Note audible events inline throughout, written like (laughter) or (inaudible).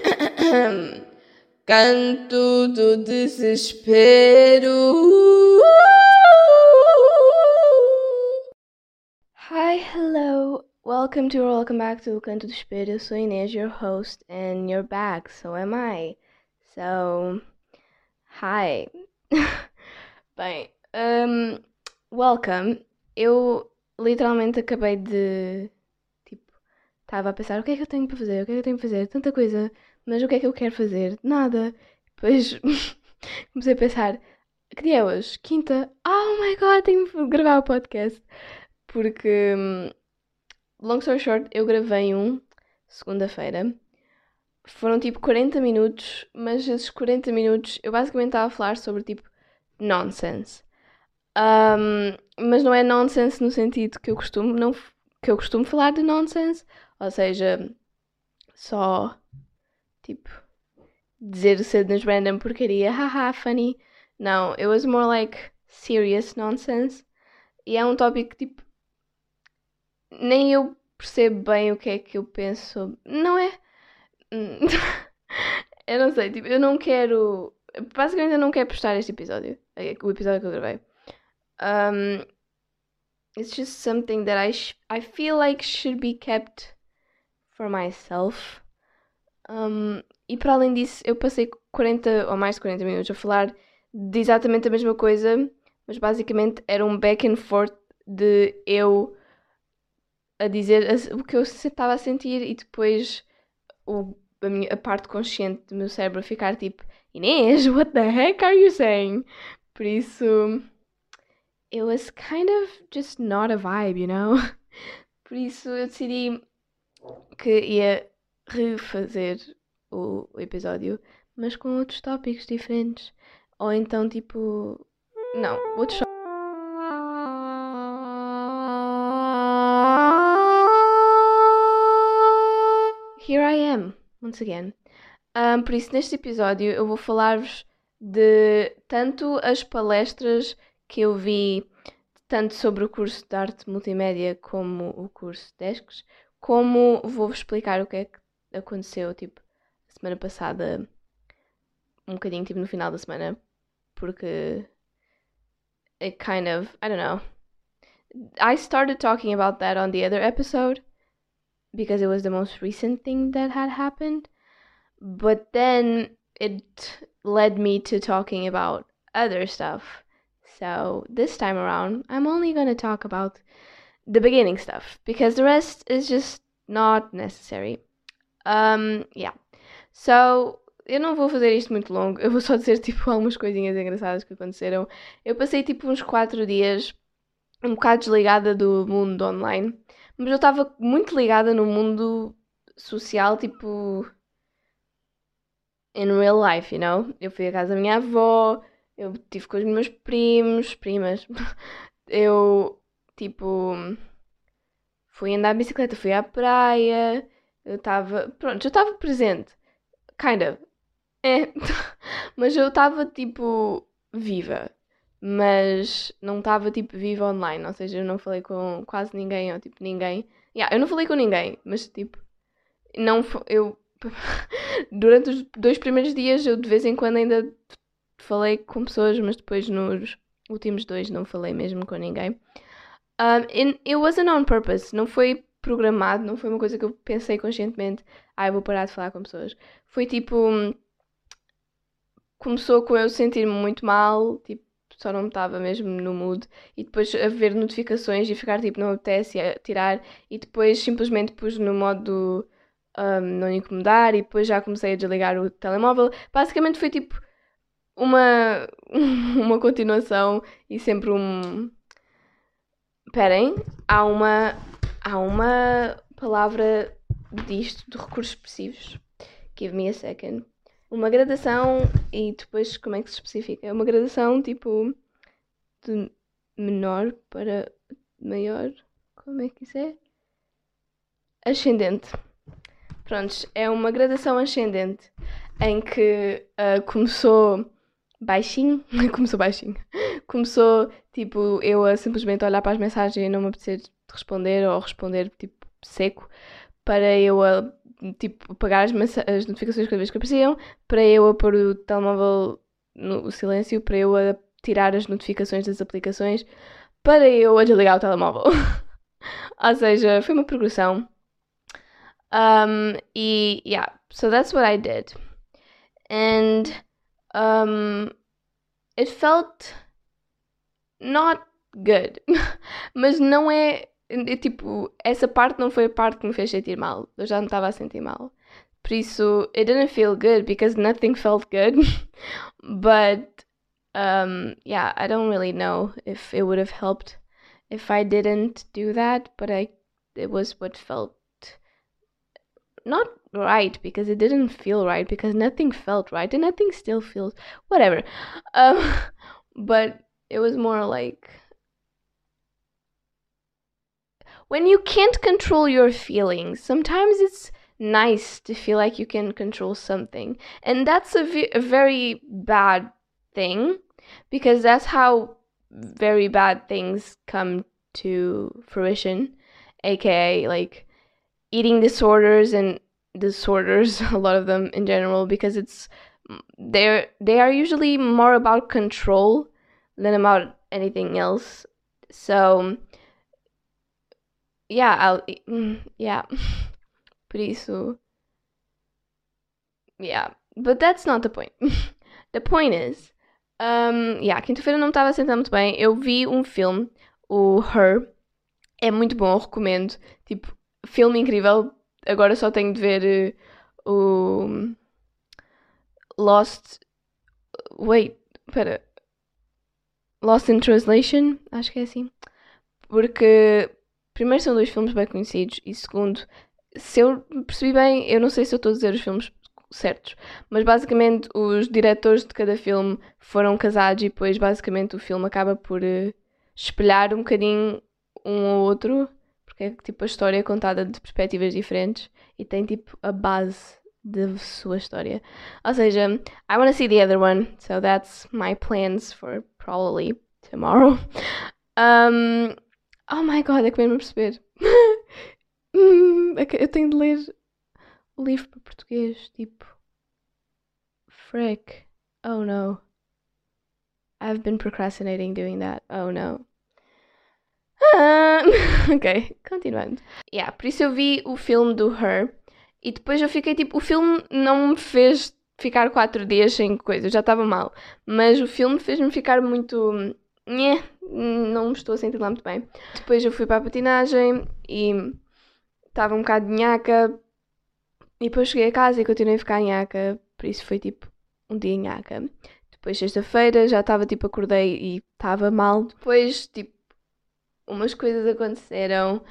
(coughs) Canto do desespero. Hi, hello. Welcome to or welcome back to Canto do Espelho. Eu sou Inês, your host, and you're back. So am I. So, hi. (laughs) Bem, um, welcome. Eu literalmente acabei de. Estava a pensar: o que é que eu tenho para fazer? O que é que eu tenho para fazer? Tanta coisa, mas o que é que eu quero fazer? Nada. Depois (laughs) comecei a pensar: que dia é hoje? Quinta? Oh my god, tenho que gravar o podcast. Porque, hum, long story short, eu gravei um segunda-feira. Foram tipo 40 minutos, mas esses 40 minutos eu basicamente estava a falar sobre tipo nonsense. Um, mas não é nonsense no sentido que eu costumo não que eu costumo falar de nonsense, ou seja, só tipo dizer cenas random porcaria, haha, funny. Não, it was more like serious nonsense. E é um tópico tipo nem eu percebo bem o que é que eu penso. Não é? (laughs) eu não sei, tipo, eu não quero. Basicamente, eu não quero postar este episódio. O episódio que eu gravei. Um, it's just something that I, I feel like should be kept for myself. Um, e para além disso, eu passei 40 ou mais de 40 minutos a falar de exatamente a mesma coisa, mas basicamente era um back and forth de eu a dizer o que eu estava a sentir e depois o, a, minha, a parte consciente do meu cérebro ficar tipo Inês, what the heck are you saying? Por isso, it was kind of just not a vibe, you know? (laughs) Por isso eu decidi que ia refazer o, episódio, mas com outros tópicos diferentes. Ou então, tipo. Não, outros Here I am, once again. Um, por isso, neste episódio, eu vou falar-vos de tanto as palestras que eu vi, tanto sobre o curso de arte multimédia como o curso de Desks, como vou-vos explicar o que é que aconteceu, tipo, semana passada, um bocadinho, tipo, no final da semana, porque it kind of, I don't know. I started talking about that on the other episode because it was the most recent thing that had happened. But then it led me to talking about other stuff. So this time around, I'm only going to talk about the beginning stuff because the rest is just not necessary. Um, yeah. So, eu não vou fazer isto muito longo, eu vou só dizer (laughs) tipo algumas coisinhas engraçadas que aconteceram. Eu passei tipo uns 4 dias um bocado desligada do mundo online mas eu estava muito ligada no mundo social, tipo. in real life, you know? Eu fui à casa da minha avó, eu estive com os meus primos, primas. (laughs) Eu, tipo. Fui andar de bicicleta, fui à praia. Eu estava. Pronto, eu estava presente. Kind of. É. (laughs) Mas eu estava, tipo. viva mas não estava tipo viva online, ou seja, eu não falei com quase ninguém, ou tipo ninguém. Yeah, eu não falei com ninguém, mas tipo, não eu (laughs) durante os dois primeiros dias eu de vez em quando ainda falei com pessoas, mas depois nos últimos dois não falei mesmo com ninguém. Um, and it wasn't on purpose, não foi programado, não foi uma coisa que eu pensei conscientemente, ah, eu vou parar de falar com pessoas. Foi tipo. Começou com eu sentir-me muito mal, tipo, só não estava mesmo no mood e depois a ver notificações e ficar tipo não apetece tirar e depois simplesmente pus no modo um, não incomodar e depois já comecei a desligar o telemóvel. Basicamente foi tipo uma, (laughs) uma continuação e sempre um. Esperem, há uma, há uma palavra disto de recursos expressivos. Give me a second uma gradação e depois como é que se especifica? É uma gradação tipo de menor para maior. Como é que isso é? Ascendente. Prontos, é uma gradação ascendente em que uh, começou baixinho, (laughs) começou baixinho, começou tipo eu a simplesmente olhar para as mensagens e não me apetecer responder ou responder tipo seco para eu a tipo, apagar as, as notificações cada vez que apareciam, para eu a pôr o telemóvel no silêncio, para eu a tirar as notificações das aplicações, para eu a desligar o telemóvel. (laughs) Ou seja, foi uma progressão. Um, e, yeah, so that's what I did. And um, it felt not good. (laughs) Mas não é, é. Tipo, essa parte não foi a parte que me fez sentir mal. Eu já não estava a sentir mal. Por isso, it didn't feel good because nothing felt good. (laughs) but, um, yeah, I don't really know if it would have helped if I didn't do that. But I, it was what felt not right because it didn't feel right because nothing felt right and nothing still feels whatever. Um, (laughs) but it was more like when you can't control your feelings, sometimes it's nice to feel like you can control something. And that's a, v- a very bad thing because that's how very bad things come to fruition, aka like eating disorders and disorders, (laughs) a lot of them in general, because it's they're they are usually more about control than about anything else. So yeah, I'll mm, yeah. (laughs) pretty isso yeah, but that's not the point. (laughs) the point is um, yeah, quinta-feira não estava a sentar muito bem. Eu vi um filme, o Her. É muito bom, recomendo. Tipo, filme incrível. Agora só tenho de ver uh, o Lost. Wait, espera. Lost in Translation, acho que é assim. Porque, primeiro, são dois filmes bem conhecidos, e segundo, se eu percebi bem, eu não sei se eu estou a dizer os filmes certos, mas basicamente os diretores de cada filme foram casados e depois, basicamente, o filme acaba por uh, espelhar um bocadinho um ao outro, porque é tipo a história é contada de perspectivas diferentes e tem tipo a base da sua história. Ou seja, I want to see the other one, so that's my plans for probably tomorrow. Um, oh my god, é que vem-me perceber. (laughs) Hum, é eu tenho de ler o livro para português, tipo. Frick. Oh no. I've been procrastinating doing that. Oh no. Um, (laughs) ok, continuando. Yeah, por isso eu vi o filme do Her e depois eu fiquei tipo, o filme não me fez ficar quatro dias sem coisa, eu já estava mal. Mas o filme fez-me ficar muito. Não me estou a sentir lá muito bem. Depois eu fui para a patinagem e estava um bocado de nhaca. E depois cheguei a casa e continuei a ficar nhaca. Por isso foi tipo um dia nhaca. Depois sexta-feira já estava tipo, acordei e estava mal. Depois, tipo, umas coisas aconteceram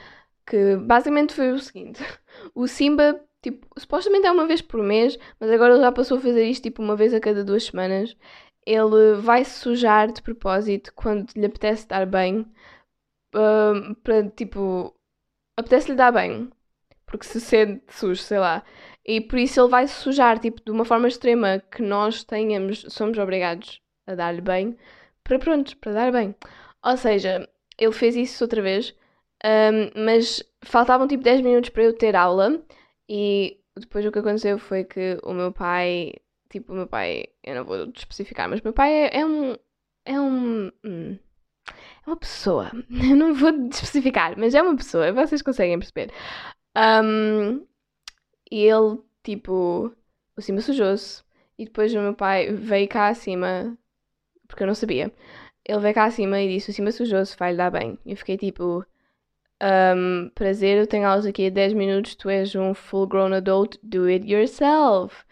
que basicamente foi o seguinte: (laughs) o Simba Tipo, supostamente é uma vez por mês, mas agora ele já passou a fazer isto tipo uma vez a cada duas semanas. Ele vai se sujar de propósito quando lhe apetece dar banho. Uh, para tipo. Apetece-lhe dar banho. Porque se sente sujo, sei lá. E por isso ele vai se sujar, tipo, de uma forma extrema que nós tenhamos, somos obrigados a dar-lhe banho. Para pronto, para dar bem. Ou seja, ele fez isso outra vez. Um, mas faltavam tipo 10 minutos para eu ter aula e depois o que aconteceu foi que o meu pai, tipo, o meu pai, eu não vou especificar, mas o meu pai é, é um. É um. Hum, é uma pessoa. (laughs) Eu não vou especificar, mas é uma pessoa, vocês conseguem perceber. Um, e ele, tipo, o cima sujou-se. E depois o meu pai veio cá acima, porque eu não sabia. Ele veio cá acima e disse: O cima sujou-se, vai-lhe dar bem. Eu fiquei tipo: um, prazer, eu tenho aulas aqui a 10 minutos, tu és um full grown adult, do it yourself.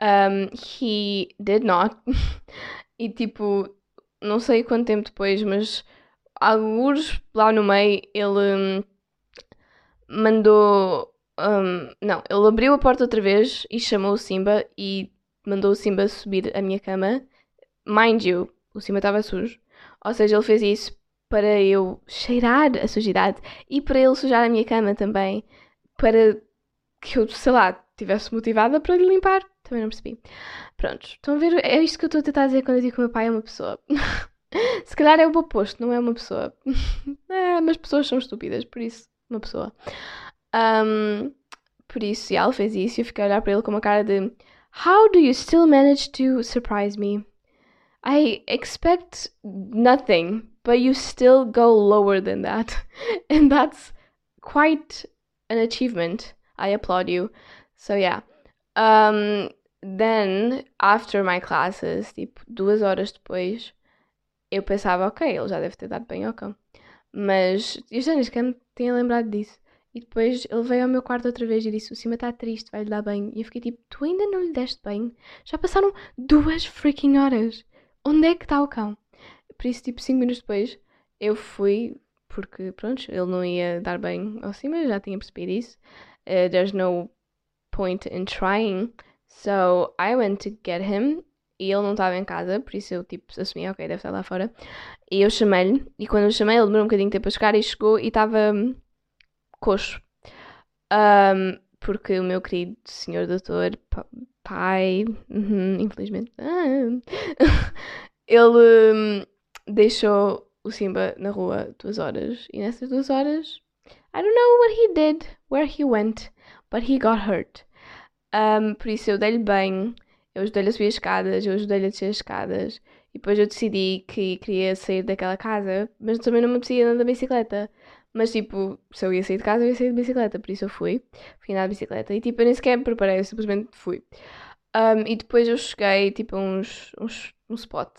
Um, he did not. (laughs) e tipo, não sei quanto tempo depois, mas alguns lá no meio ele hum, mandou. Um, não, ele abriu a porta outra vez e chamou o Simba e mandou o Simba subir a minha cama. Mind you, o Simba estava sujo. Ou seja, ele fez isso para eu cheirar a sujidade e para ele sujar a minha cama também, para que eu, sei lá, tivesse motivada para lhe limpar. Também não percebi. Pronto, estão a ver? É isto que eu estou a tentar dizer quando eu digo que o meu pai é uma pessoa. (laughs) Se calhar é o oposto, não é uma pessoa. (laughs) é, mas pessoas são estúpidas, por isso, uma pessoa. Um, Por isso, ela fez isso e eu fiquei a olhar para ele com uma cara de How do you still manage to surprise me? I expect nothing, but you still go lower than that. (laughs) And that's quite an achievement. I applaud you. So yeah. Um, then, after my classes, tipo, duas horas depois, eu pensava, ok, ele já deve ter dado bem ao cão. Mas eu já nem sequer tinha lembrado disso. E depois ele veio ao meu quarto outra vez e disse: O cima está triste, vai-lhe dar bem. E eu fiquei tipo: Tu ainda não lhe deste bem? Já passaram duas freaking horas. Onde é que está o cão? Por isso, tipo, cinco minutos depois, eu fui, porque, pronto, ele não ia dar bem ao cima, já tinha percebido isso. Uh, there's no point in trying. So I went to get him e ele não estava em casa, por isso eu tipo assumi, ok, deve estar lá fora. E eu chamei-lhe, e quando eu chamei, ele demorou um bocadinho de tempo a chegar e chegou e estava coxo. Um, porque o meu querido senhor doutor, pai, uhum, infelizmente, ah, ele um, deixou o Simba na rua duas horas. E nessas duas horas, I don't know what he did, where he went, but he got hurt. Um, por isso eu dei-lhe bem, eu ajudei-lhe a subir as escadas, eu ajudei-lhe a descer as escadas. E depois eu decidi que queria sair daquela casa, mas também não me apetecia andar da bicicleta. Mas tipo, se eu ia sair de casa, eu ia sair de bicicleta, por isso eu fui, fui andar de bicicleta. E tipo, eu nem sequer me preparei, eu simplesmente fui. Um, e depois eu cheguei tipo a uns, uns, um spot.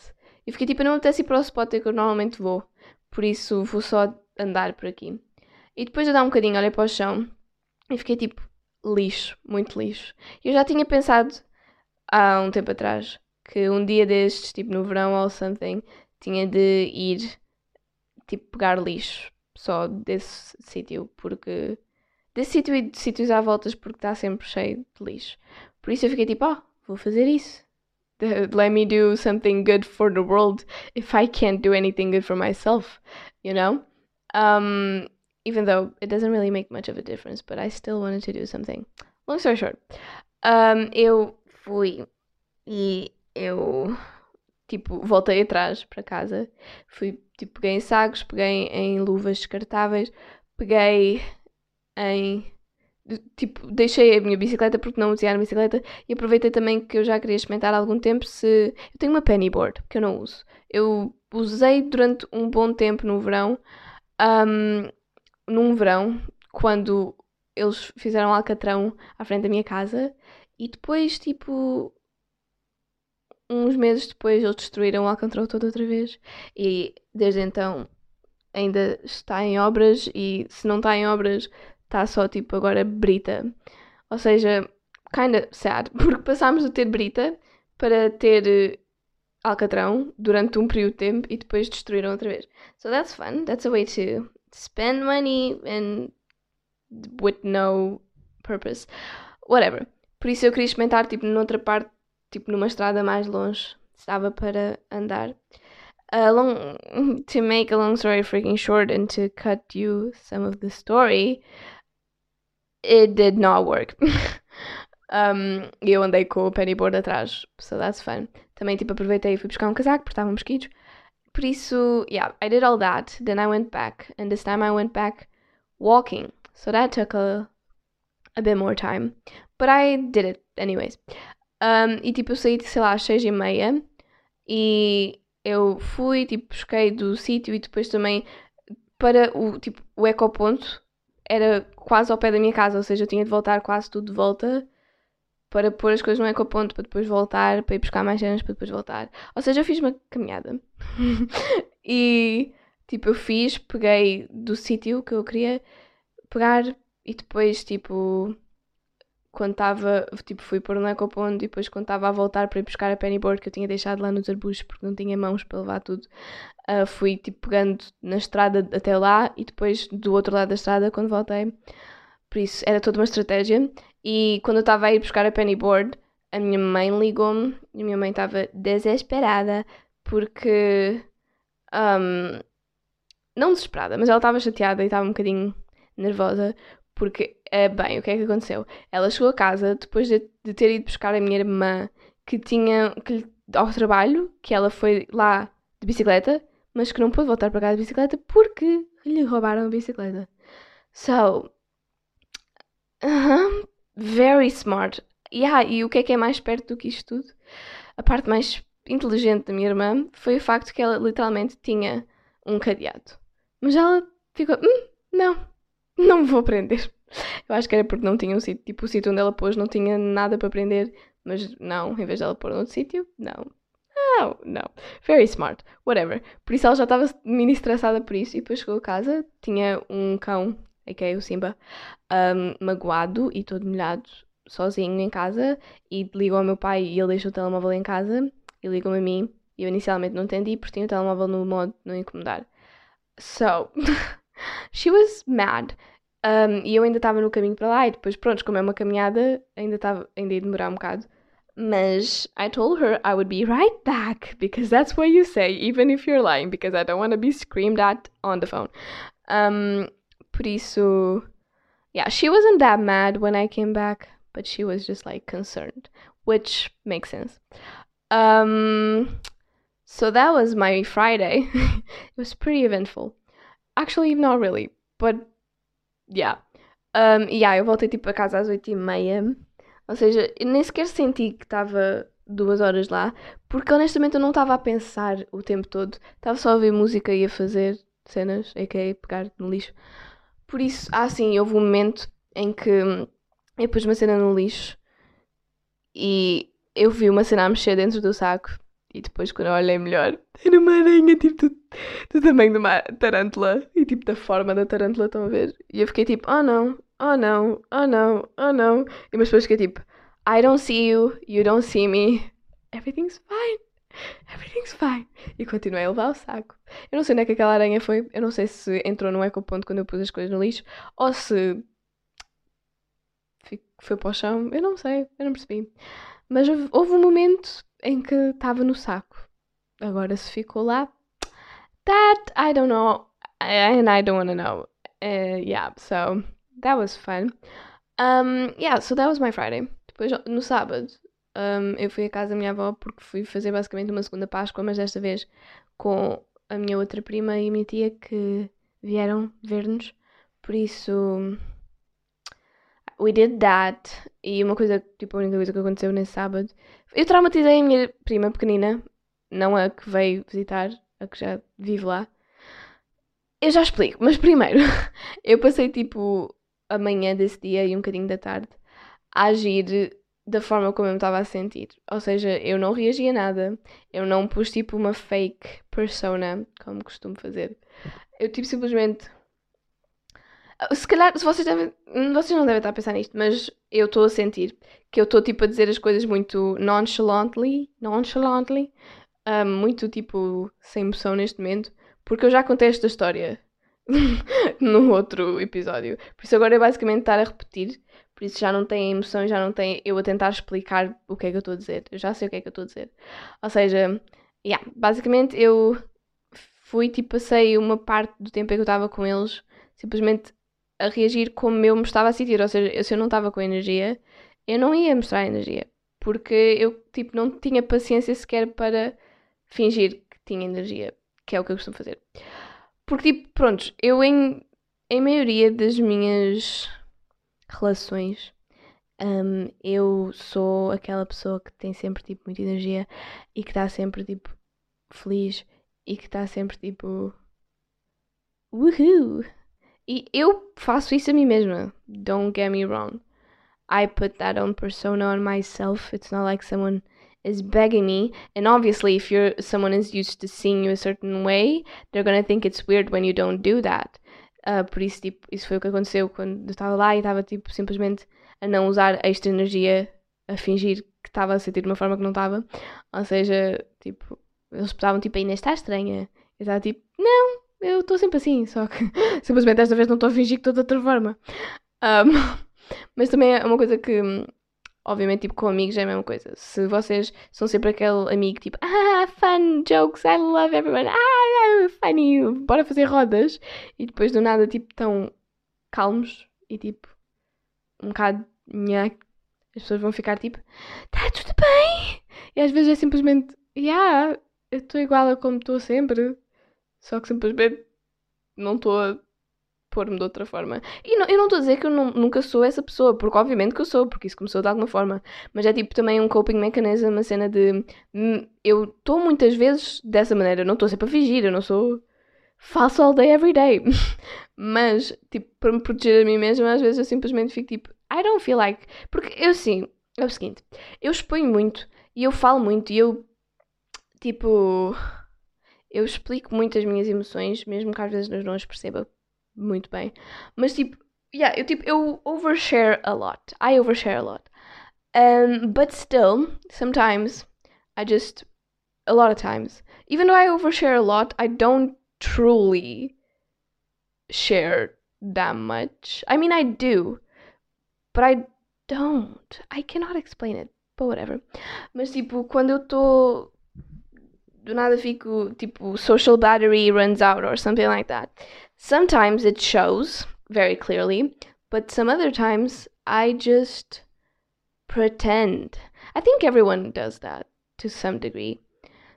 E fiquei tipo, não apetece ir para o spot que eu normalmente vou. Por isso vou só andar por aqui. E depois eu dar um bocadinho, olhei para o chão e fiquei tipo, lixo, muito lixo. Eu já tinha pensado há um tempo atrás que um dia destes, tipo no verão ou something, tinha de ir tipo pegar lixo só desse sítio, porque desse sítio e de sítios à voltas porque está sempre cheio de lixo. Por isso eu fiquei tipo, oh, vou fazer isso. Let me do something good for the world if I can't do anything good for myself, you know? Um, even though it doesn't really make much of a difference, but I still wanted to do something. Long story short, um, eu fui e eu tipo voltei atrás para casa, fui tipo peguei em sacos, peguei em luvas descartáveis, peguei em tipo deixei a minha bicicleta porque não usei a bicicleta e aproveitei também que eu já queria experimentar há algum tempo se eu tenho uma pennyboard que eu não uso. Eu usei durante um bom tempo no verão. Um, num verão, quando eles fizeram alcatrão à frente da minha casa e depois, tipo, uns meses depois, eles destruíram alcatrão todo outra vez e desde então ainda está em obras e se não está em obras, está só, tipo, agora brita. Ou seja, kinda sad, (laughs) porque passámos de ter brita para ter eh, alcatrão durante um período de tempo e depois destruíram outra vez. So that's fun. That's a way to spend money and with no purpose. Whatever. Por isso eu queria experimentar, tipo, noutra parte, tipo, numa estrada mais longe. Estava para andar. Long, (laughs) to make a long story freaking short and to cut you some of the story, it did not work. (laughs) um, eu andei com o pennyboard atrás, so that's fun. Também, tipo, aproveitei e fui buscar um casaco, porque estavam mosquitos. Por isso, yeah, I did all that. Then I went back, and this time I went back walking. So that took a, a bit more time. But I did it anyways. Um, e tipo, eu saí, sei lá, às seis e meia. E eu fui, tipo, busquei do sítio e depois também para o, tipo, o ecoponto era quase ao pé da minha casa, ou seja, eu tinha de voltar quase tudo de volta para pôr as coisas no ecoponto, para depois voltar, para ir buscar mais cenas, para depois voltar. Ou seja, eu fiz uma caminhada. (laughs) e, tipo, eu fiz, peguei do sítio que eu queria pegar e depois, tipo, quando estava, tipo, fui pôr no ecoponto e depois quando estava a voltar para ir buscar a pennyboard que eu tinha deixado lá nos arbustos porque não tinha mãos para levar tudo, uh, fui, tipo, pegando na estrada até lá e depois do outro lado da estrada quando voltei. Por isso, era toda uma estratégia e quando eu estava a ir buscar a pennyboard, a minha mãe ligou-me e a minha mãe estava desesperada porque. Um, não desesperada, mas ela estava chateada e estava um bocadinho nervosa porque, é, bem, o que é que aconteceu? Ela chegou a casa depois de, de ter ido buscar a minha irmã que tinha que, ao trabalho, que ela foi lá de bicicleta, mas que não pôde voltar para casa de bicicleta porque lhe roubaram a bicicleta. So, uh -huh, very smart. Yeah, e o que é que é mais perto do que isto tudo? A parte mais inteligente da minha irmã foi o facto que ela literalmente tinha um cadeado. Mas ela ficou, hum, não, não vou prender. Eu acho que era porque não tinha um sítio, tipo, o sítio onde ela pôs não tinha nada para prender, mas não, em vez dela pôr outro sítio, não. Não, não. Very smart. Whatever. Por isso ela já estava mini estressada por isso e depois chegou a casa, tinha um cão, a.k.a. o Simba, um, magoado e todo molhado, sozinho em casa e ligou ao meu pai e ele deixou o telemóvel em casa e ligou-me a mim. Eu inicialmente não entendi porque tinha o telemóvel no modo não incomodar. So, (laughs) she was mad. Um, e eu ainda estava no caminho para lá e depois, pronto, como é uma caminhada, ainda, estava, ainda ia demorar um bocado. Mas I told her I would be right back because that's what you say, even if you're lying, because I don't want to be screamed at on the phone. Um, por isso, yeah, she wasn't that mad when I came back, but she was just like concerned, which makes sense. Um, so that was my Friday. (laughs) it was pretty eventful. Actually, not really, but yeah. Um, yeah, eu voltei tipo a casa às oito e meia. Ou seja, eu nem sequer senti que estava duas horas lá, porque honestamente eu não estava a pensar o tempo todo. Estava só a ouvir música e a fazer cenas, a.k.a. pegar no lixo. Por isso, ah sim, houve um momento em que eu pus uma cena no lixo e eu vi uma cena a mexer dentro do saco e depois quando eu olhei melhor (laughs) era uma aranha tipo do, do tamanho de uma tarântula tipo da forma da tarântula, estão a ver? E eu fiquei tipo, oh não, oh não, oh não, oh não. E mas depois fiquei tipo, I don't see you, you don't see me, everything's fine, everything's fine. E continuei a levar o saco. Eu não sei onde é que aquela aranha foi, eu não sei se entrou no ecoponto quando eu pus as coisas no lixo ou se foi para o chão, eu não sei, eu não percebi. Mas houve um momento em que estava no saco. Agora se ficou lá, that I don't know, and I don't want to know. Uh, yeah, so that was fun. Um, yeah, so that was my Friday. Depois no sábado um, eu fui à casa da minha avó porque fui fazer basicamente uma segunda Páscoa, mas desta vez com a minha outra prima e a minha tia que vieram ver-nos. Por isso we did that. E uma coisa, tipo, a única coisa que aconteceu nesse sábado. Eu traumatizei a minha prima pequenina, não a que veio visitar, a que já vive lá. Eu já explico, mas primeiro, (laughs) eu passei tipo a manhã desse dia e um bocadinho da tarde a agir da forma como eu me estava a sentir. Ou seja, eu não reagi a nada, eu não pus tipo uma fake persona, como costumo fazer. Eu tipo simplesmente se calhar, se vocês, devem, vocês não devem estar a pensar nisto, mas eu estou a sentir que eu estou tipo a dizer as coisas muito nonchalantly, nonchalantly, um, muito tipo sem emoção neste momento, porque eu já contei esta história (laughs) no outro episódio. Por isso agora é basicamente estar a repetir, por isso já não tem emoção, já não tem eu a tentar explicar o que é que eu estou a dizer. Eu já sei o que é que eu estou a dizer. Ou seja, yeah, basicamente eu fui tipo, passei uma parte do tempo em que eu estava com eles simplesmente a reagir como eu me estava a sentir. Ou seja, se eu não estava com energia, eu não ia mostrar energia. Porque eu, tipo, não tinha paciência sequer para fingir que tinha energia, que é o que eu costumo fazer. Porque, tipo, pronto, eu em, em maioria das minhas relações, um, eu sou aquela pessoa que tem sempre, tipo, muita energia e que está sempre, tipo, feliz e que está sempre, tipo, woohoo! E eu faço isso a mim mesma. Don't get me wrong. I put that on persona on myself. It's not like someone is begging me. And obviously, if you're someone is used to seeing you a certain way, they're gonna think it's weird when you don't do that. Uh, por isso, tipo, isso foi o que aconteceu quando eu estava lá e estava, tipo, simplesmente a não usar extra energia, a fingir que estava a sentir de uma forma que não estava. Ou seja, tipo, eles estavam, tipo, ainda está estranha. Eu estava, tipo, não, eu estou sempre assim, só que (laughs) simplesmente desta vez não estou a fingir que estou de outra forma. Um, (laughs) mas também é uma coisa que, obviamente, tipo, com amigos é a mesma coisa. Se vocês são sempre aquele amigo tipo, (laughs) ah, fun, jokes, I love everyone, ah, funny, bora fazer rodas, e depois do nada, tipo, tão calmos e tipo, um bocado, nha, as pessoas vão ficar tipo, tá tudo bem? E às vezes é simplesmente, yeah, eu estou igual a como estou sempre. Só que simplesmente não estou pôr-me de outra forma. E não, eu não estou a dizer que eu não, nunca sou essa pessoa, porque obviamente que eu sou, porque isso começou de alguma forma. Mas é tipo também um coping mechanism, uma cena de. hum, Eu estou muitas vezes dessa maneira, eu não estou sempre a fingir, eu não sou falso all day, every day. (laughs) Mas, tipo, para me proteger a mim mesma, às vezes eu simplesmente fico tipo, I don't feel like. Porque eu sim, é o seguinte, eu exponho muito e eu falo muito e eu, tipo, eu explico muito as minhas emoções, mesmo que às vezes não as perceba muito bem. Mas tipo, yeah, eu tipo, eu overshare a lot. I overshare a lot. Um, but still, sometimes I just, a lot of times, even though I overshare a lot, I don't truly share that much. I mean, I do, but I don't. I cannot explain it, but whatever. Mas tipo, quando eu estou do nada fico tipo social battery runs out or something like that. Sometimes it shows very clearly, but some other times I just pretend. I think everyone does that to some degree.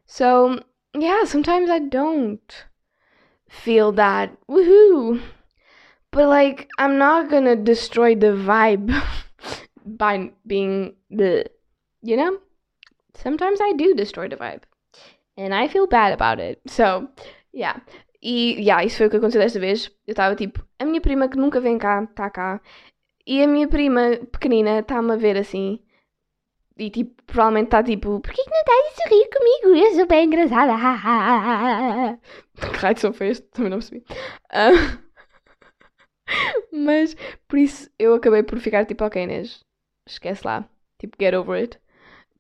So, yeah, sometimes I don't feel that woohoo. But like I'm not going to destroy the vibe (laughs) by being the you know? Sometimes I do destroy the vibe. And I feel bad about it. So, yeah. E, yeah, isso foi o que aconteceu desta vez. Eu estava tipo, a minha prima que nunca vem cá, está cá. E a minha prima pequenina está-me a ver assim. E tipo, provavelmente está tipo, porquê que não estás a sorrir comigo? Eu sou bem engraçada. que (laughs) raio só foi este? Também não percebi. Uh, (laughs) mas, por isso, eu acabei por ficar tipo, ok Inês, esquece lá. Tipo, get over it.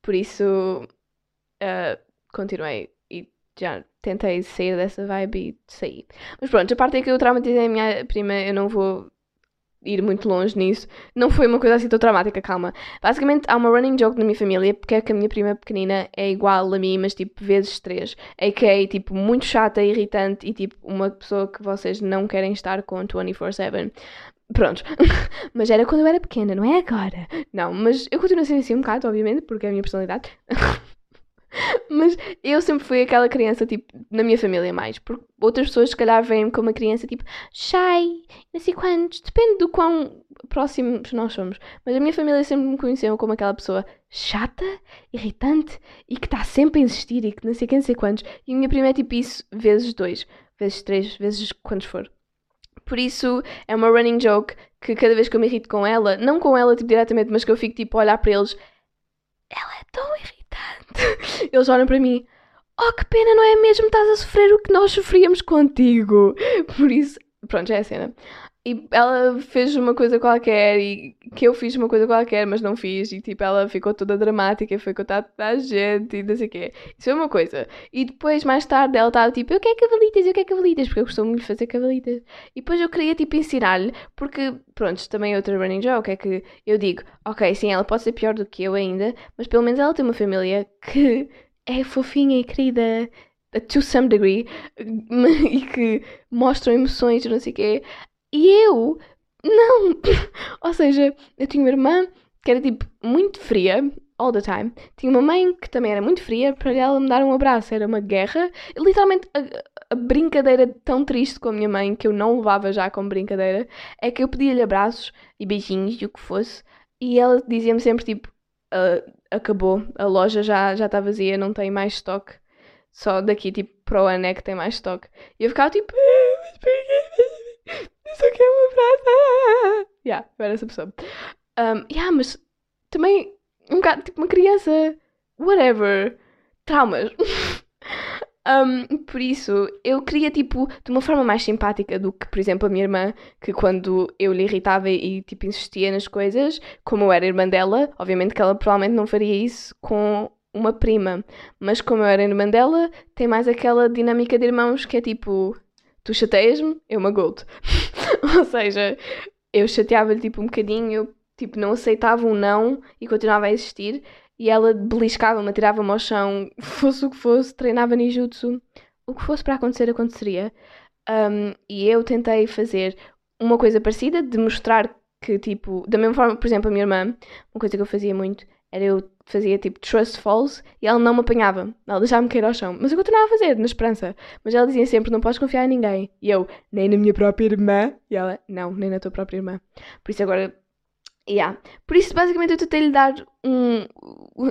Por isso, uh, continuei já tentei sair dessa vibe e saí. Mas pronto, a parte é que eu traumatizei a minha prima, eu não vou ir muito longe nisso. Não foi uma coisa assim tão traumática, calma. Basicamente, há uma running joke na minha família, porque é que a minha prima pequenina é igual a mim, mas tipo vezes três. É que é tipo muito chata, irritante e tipo uma pessoa que vocês não querem estar com 24-7. Pronto. (laughs) mas era quando eu era pequena, não é agora. Não, mas eu continuo a ser assim um bocado, obviamente, porque é a minha personalidade. (laughs) Mas eu sempre fui aquela criança, tipo, na minha família mais. Porque outras pessoas, se calhar, veem-me como uma criança, tipo, shy, não sei quantos. Depende do quão próximos nós somos. Mas a minha família sempre me conheceu como aquela pessoa chata, irritante e que está sempre a insistir e que não sei quem, não sei quantos. E a minha prima é tipo isso, vezes dois, vezes três, vezes quantos for. Por isso é uma running joke que cada vez que eu me irrito com ela, não com ela tipo, diretamente, mas que eu fico tipo a olhar para eles, ela é tão irritante Eles olham para mim. Oh, que pena, não é mesmo? Estás a sofrer o que nós sofríamos contigo. Por isso, pronto, já é a cena. E ela fez uma coisa qualquer e que eu fiz uma coisa qualquer, mas não fiz. E tipo, ela ficou toda dramática, foi contar toda a gente e não sei o quê. Isso é uma coisa. E depois, mais tarde, ela estava tipo, eu quero cavalitas, eu quero cavalitas, porque eu costumo muito fazer cavalitas. E depois eu queria tipo ensinar-lhe, porque, pronto, também é outra running joke, é que eu digo, ok, sim, ela pode ser pior do que eu ainda, mas pelo menos ela tem uma família que é fofinha e querida to some degree (laughs) e que mostram emoções e não sei o quê. E eu, não! (coughs) Ou seja, eu tinha uma irmã que era tipo muito fria, all the time. Tinha uma mãe que também era muito fria, para ela me dar um abraço era uma guerra. Literalmente, a, a brincadeira tão triste com a minha mãe, que eu não levava já como brincadeira, é que eu pedia-lhe abraços e beijinhos e o que fosse, e ela dizia-me sempre tipo: uh, acabou, a loja já está vazia, não tem mais estoque. Só daqui, tipo, para o ano é que tem mais estoque. E eu ficava tipo: ah? (laughs) Isso aqui é uma prata. Yeah, eu era essa pessoa. Um, yeah, mas também um bocado tipo uma criança. Whatever. Traumas. (laughs) um, por isso, eu queria, tipo, de uma forma mais simpática do que, por exemplo, a minha irmã, que quando eu lhe irritava e, tipo, insistia nas coisas, como eu era irmã dela, obviamente que ela provavelmente não faria isso com uma prima. Mas como eu era irmã dela, tem mais aquela dinâmica de irmãos que é tipo, tu chateias-me, eu magoo-te. (laughs) (laughs) Ou seja, eu chateava-lhe tipo um bocadinho, eu tipo não aceitava um não e continuava a existir. E ela beliscava-me, tirava-me ao chão, (laughs) fosse o que fosse, treinava ninjutsu. O que fosse para acontecer, aconteceria. Um, e eu tentei fazer uma coisa parecida, de mostrar que, tipo, da mesma forma, por exemplo, a minha irmã, uma coisa que eu fazia muito era eu fazia tipo trust falls e ela não me apanhava. Ela deixava-me cair ao chão. Mas eu continuava a fazer, na esperança. Mas ela dizia sempre: não podes confiar em ninguém. E eu, nem na minha própria irmã. E ela, não, nem na tua própria irmã. Por isso agora. Yeah. Por isso, basicamente, eu tentei lhe dar um.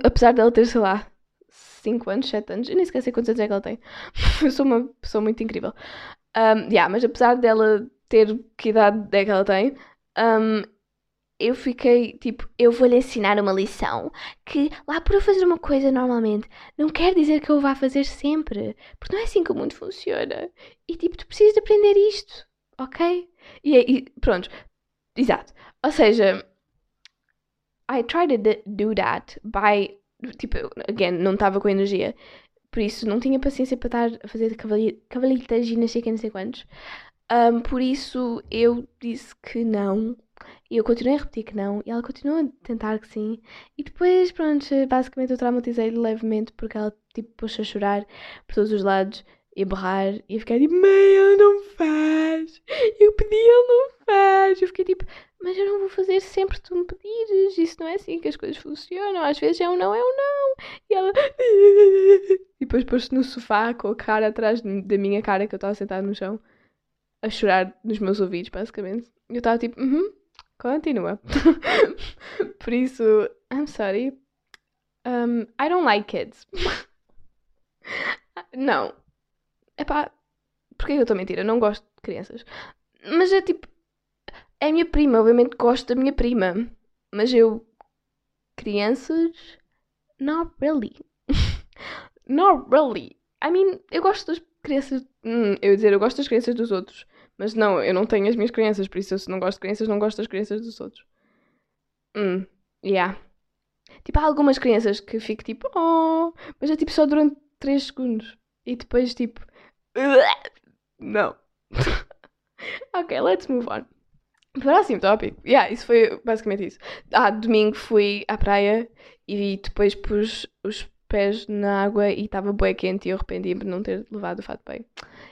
Apesar dela ter, sei lá, 5 anos, 7 anos, eu nem esqueci quantos anos é que ela tem. (laughs) eu sou uma pessoa muito incrível. Um, yeah, mas apesar dela ter que idade é que ela tem, um, eu fiquei tipo, eu vou-lhe ensinar uma lição que lá por eu fazer uma coisa normalmente não quer dizer que eu vá fazer sempre, porque não é assim que o mundo funciona. E tipo, tu precisas de aprender isto, ok? E, e pronto, exato. Ou seja, I try to do that by, tipo, again, não estava com energia. Por isso, não tinha paciência para estar a fazer cavalheitas e não sei não sei quantos. Um, por isso, eu disse que não e eu continuei a repetir que não, e ela continuou a tentar que sim. E depois, pronto, basicamente eu traumatizei levemente porque ela, tipo, pôs a chorar por todos os lados e a. E eu fiquei tipo, mãe, ele não faz. Eu pedi, ele não faz. Eu fiquei tipo, mas eu não vou fazer sempre que tu me pedires. Isso não é assim que as coisas funcionam. Às vezes é um não, é um não. E ela. (laughs) E depois pôs-se no sofá com a cara atrás da minha cara, que eu estava sentada no chão, a chorar nos meus ouvidos, basicamente. E eu estava tipo, uhum. -huh. Continua. (laughs) Por isso, I'm sorry. Um, I don't like kids. (laughs) não. Epá, porque eu estou a mentir? Eu não gosto de crianças. Mas é tipo. É a minha prima, obviamente gosto da minha prima. Mas eu. Crianças. Not really. (laughs) Not really. I mean, eu gosto das crianças. Hum, eu ia dizer, eu gosto das crianças dos outros. Mas não, eu não tenho as minhas crianças, por isso eu se não gosto de crianças, não gosto das crianças dos outros. Hum, yeah. Tipo, há algumas crianças que fico tipo, oh, mas é tipo só durante 3 segundos. E depois tipo, (laughs) não. (laughs) ok, let's move on. Próximo tópico. Yeah, isso foi basicamente isso. Ah, domingo fui à praia e depois pus os pés na água e estava bem quente e eu arrependi-me de não ter levado o fato bem.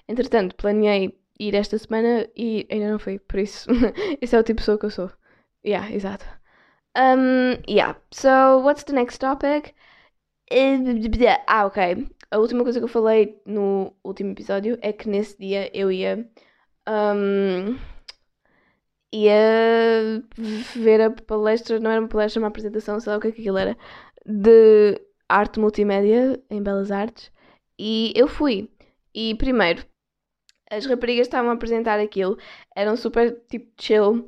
Entretanto, planeei ir esta semana e ainda não fui, por isso, (laughs) esse é o tipo de pessoa que eu sou. Yeah, exato. Um, yeah, so what's the next topic? Ah, ok. A última coisa que eu falei no último episódio é que nesse dia eu ia. Um, ia ver a palestra, não era uma palestra, uma apresentação, sei lá o que, é que aquilo era, de arte multimédia em Belas Artes. E eu fui. E primeiro, as raparigas estavam a apresentar aquilo, eram super tipo chill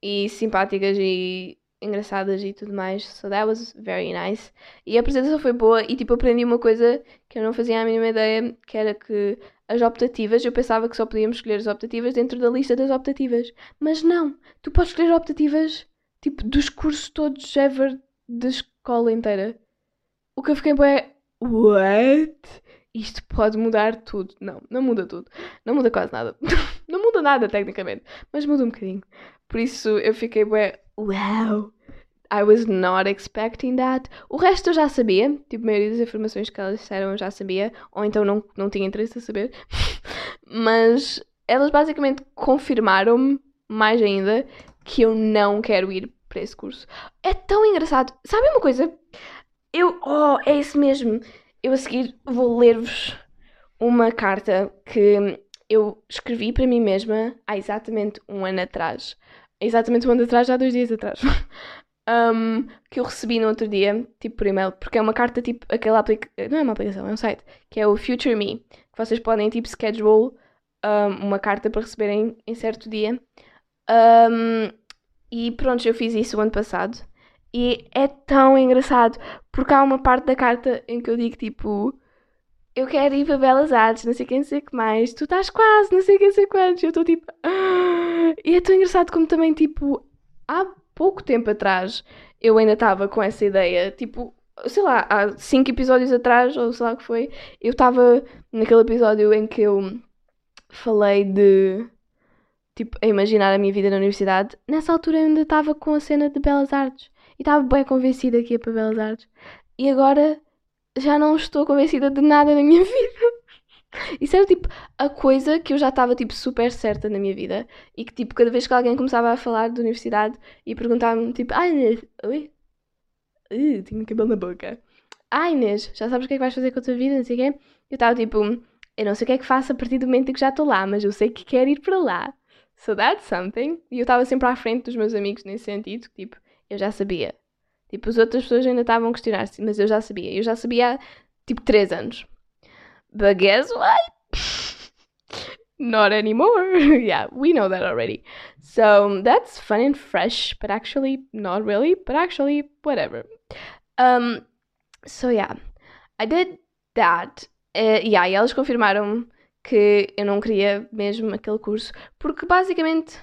e simpáticas e engraçadas e tudo mais. So that was very nice. E a apresentação foi boa e tipo aprendi uma coisa que eu não fazia a mínima ideia, que era que as optativas, eu pensava que só podíamos escolher as optativas dentro da lista das optativas. Mas não, tu podes escolher optativas tipo dos cursos todos ever da escola inteira. O que eu fiquei é what? Isto pode mudar tudo. Não, não muda tudo. Não muda quase nada. (laughs) não muda nada, tecnicamente. Mas muda um bocadinho. Por isso eu fiquei bem. Wow! I was not expecting that. O resto eu já sabia. Tipo, a maioria das informações que elas disseram eu já sabia. Ou então não, não tinha interesse em saber. (laughs) Mas elas basicamente confirmaram-me, mais ainda, que eu não quero ir para esse curso. É tão engraçado. Sabe uma coisa? Eu. Oh, é isso mesmo eu a seguir vou ler-vos uma carta que eu escrevi para mim mesma há exatamente um ano atrás. Exatamente um ano atrás, já há dois dias atrás. (laughs) um, que eu recebi no outro dia, tipo por e-mail, porque é uma carta tipo aquela aplicação. Não é uma aplicação, é um site, que é o Future Me, que vocês podem tipo schedule um, uma carta para receberem em certo dia. Um, e pronto, eu fiz isso o ano passado. E é tão engraçado, porque há uma parte da carta em que eu digo tipo: Eu quero ir para Belas Artes, não sei quem sei que mais, tu estás quase, não sei quem sei quantos. Eu estou tipo. Ah! E é tão engraçado como também, tipo, há pouco tempo atrás eu ainda estava com essa ideia, tipo, sei lá, há cinco episódios atrás, ou sei lá o que foi, eu estava naquele episódio em que eu falei de tipo, a imaginar a minha vida na universidade, nessa altura eu ainda estava com a cena de Belas Artes e estava bem convencida que ia para Belas Artes. E agora já não estou convencida de nada na minha (laughs) vida. Isso era tipo a coisa que eu já estava tipo super certa na minha vida e que tipo cada vez que alguém começava a falar de universidade e perguntava-me tipo, ai, oi? uh, tinha cabelo na boca. Ah, Inês, já sabes o que é que vais fazer com a tua vida, não sei o quê? Eu estava tipo, eu não sei o que é que faço a partir do momento em que já estou lá, mas eu sei que quero ir para lá. So that's something. E eu estava sempre à frente dos meus amigos nesse sentido, tipo, eu já sabia. Tipo, as outras pessoas ainda estavam a questionar-se, mas eu já sabia. Eu já sabia há, tipo, 3 anos. But guess what? (laughs) Not anymore. (laughs) yeah, we know that already. So that's fun and fresh, but actually, not really, but actually, whatever. Um, so yeah, I did that. Uh, yeah, e elas confirmaram que eu não queria mesmo aquele curso, porque basicamente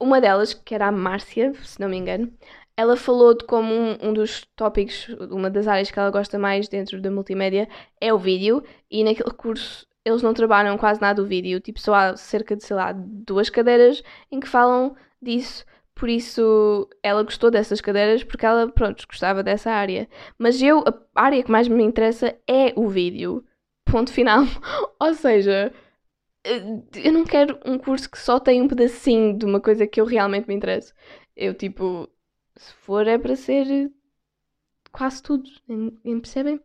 uma delas, que era a Márcia, se não me engano, ela falou de como um, um, dos tópicos, uma das áreas que ela gosta mais dentro da multimédia é o vídeo, e naquele curso eles não trabalham quase nada o vídeo, tipo, só há cerca de, sei lá, duas cadeiras em que falam disso. Por isso ela gostou dessas cadeiras porque ela, pronto, gostava dessa área. Mas eu, a área que mais me interessa é o vídeo. Ponto final. (laughs) Ou seja, eu não quero um curso que só tem um pedacinho de uma coisa que eu realmente me interesso. Eu, tipo, se for é para ser quase tudo. Percebem?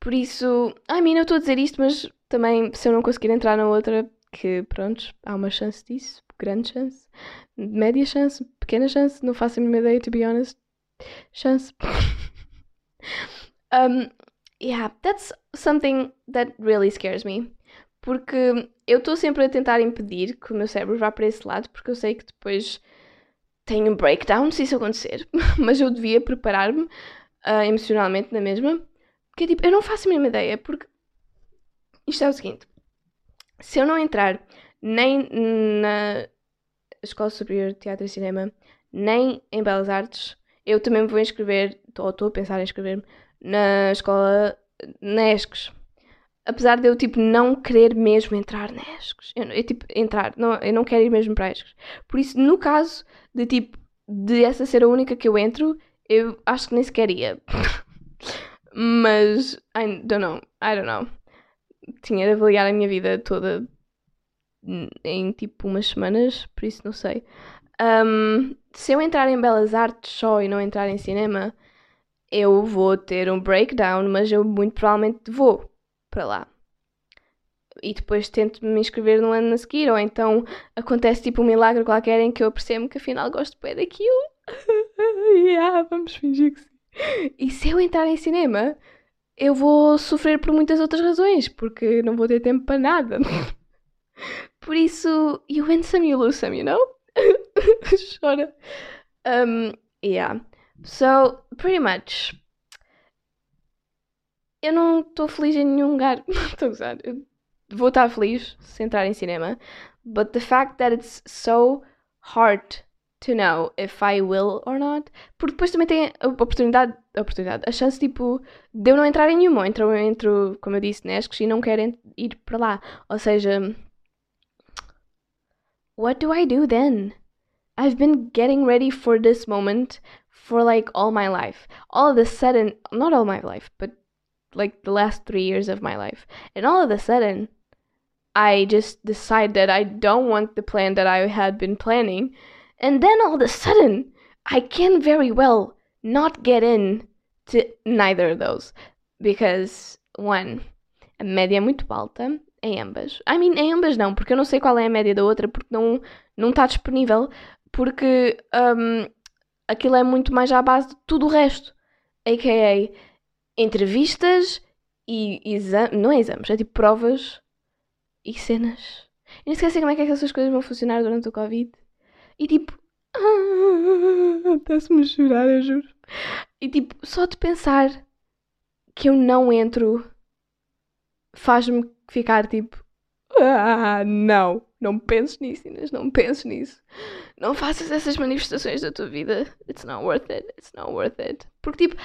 Por isso, ai mim, eu estou a dizer isto, mas também, se eu não conseguir entrar na outra, que pronto, há uma chance disso, grande chance, média chance, pequena chance, não faço a mínima ideia, to be honest. Chance. (laughs) um, yeah, that's something that really scares me. Porque eu estou sempre a tentar impedir que o meu cérebro vá para esse lado, porque eu sei que depois tenho um breakdown se isso acontecer. (laughs) Mas eu devia preparar-me uh, emocionalmente na mesma. Porque tipo, eu não faço a mínima ideia, porque isto é o seguinte: se eu não entrar nem na Escola Superior de Teatro e Cinema, nem em Belas Artes, eu também me vou inscrever, ou estou a pensar em inscrever-me, na escola Nesques. Apesar de eu, tipo, não querer mesmo entrar na. Eu, eu, tipo, entrar, não, eu não quero ir mesmo para ESCS. Por isso, no caso de, tipo, de essa ser a única que eu entro, eu acho que nem sequer ia. (laughs) Mas, I don't know, I don't know tinha de avaliar a minha vida toda em tipo umas semanas, por isso não sei. Um, se eu entrar em Belas Artes só e não entrar em cinema, eu vou ter um breakdown, mas eu muito provavelmente vou para lá. E depois tento me inscrever no ano a seguir, ou então acontece tipo um milagre qualquer em que eu percebo que afinal gosto bem daquilo. yeah, (laughs) vamos fingir que sim. E se eu entrar em cinema, eu vou sofrer por muitas outras razões, porque não vou ter tempo para nada. (laughs) por isso, you win some, you lose some, you know? (laughs) Chora. Um, yeah. So, pretty much. Eu não estou feliz em nenhum lugar. (laughs) Estou a gozar. vou estar feliz se entrar em cinema. But the fact that it's so hard to know if I will or not. Porque depois também tem a oportunidade, a oportunidade, a chance tipo de eu não entrar em nenhuma. Entro, entro como eu disse, Nescos e não quero ir para lá. Ou seja, what do I do then? I've been getting ready for this moment for like all my life. All of a sudden, not all my life, but like the last three years of my life. And all of a sudden, I just decide that I don't want the plan that I had been planning And then all of a sudden, I can very well not get in to neither of those. Because, one, a média é muito alta em ambas. I mean, em ambas não, porque eu não sei qual é a média da outra, porque não não está disponível, porque um, aquilo é muito mais à base de tudo o resto. A.K.A. entrevistas e exames, não é exames, é tipo provas e cenas. E não esqueci como é que essas coisas vão funcionar durante o Covid. E tipo. (laughs) Até-se-me chorar, eu juro. E tipo, só de pensar que eu não entro faz-me ficar tipo. Ah, não, não penses nisso, Inês, não penses nisso. Não faças essas manifestações da tua vida. It's not worth it, it's not worth it. Porque tipo,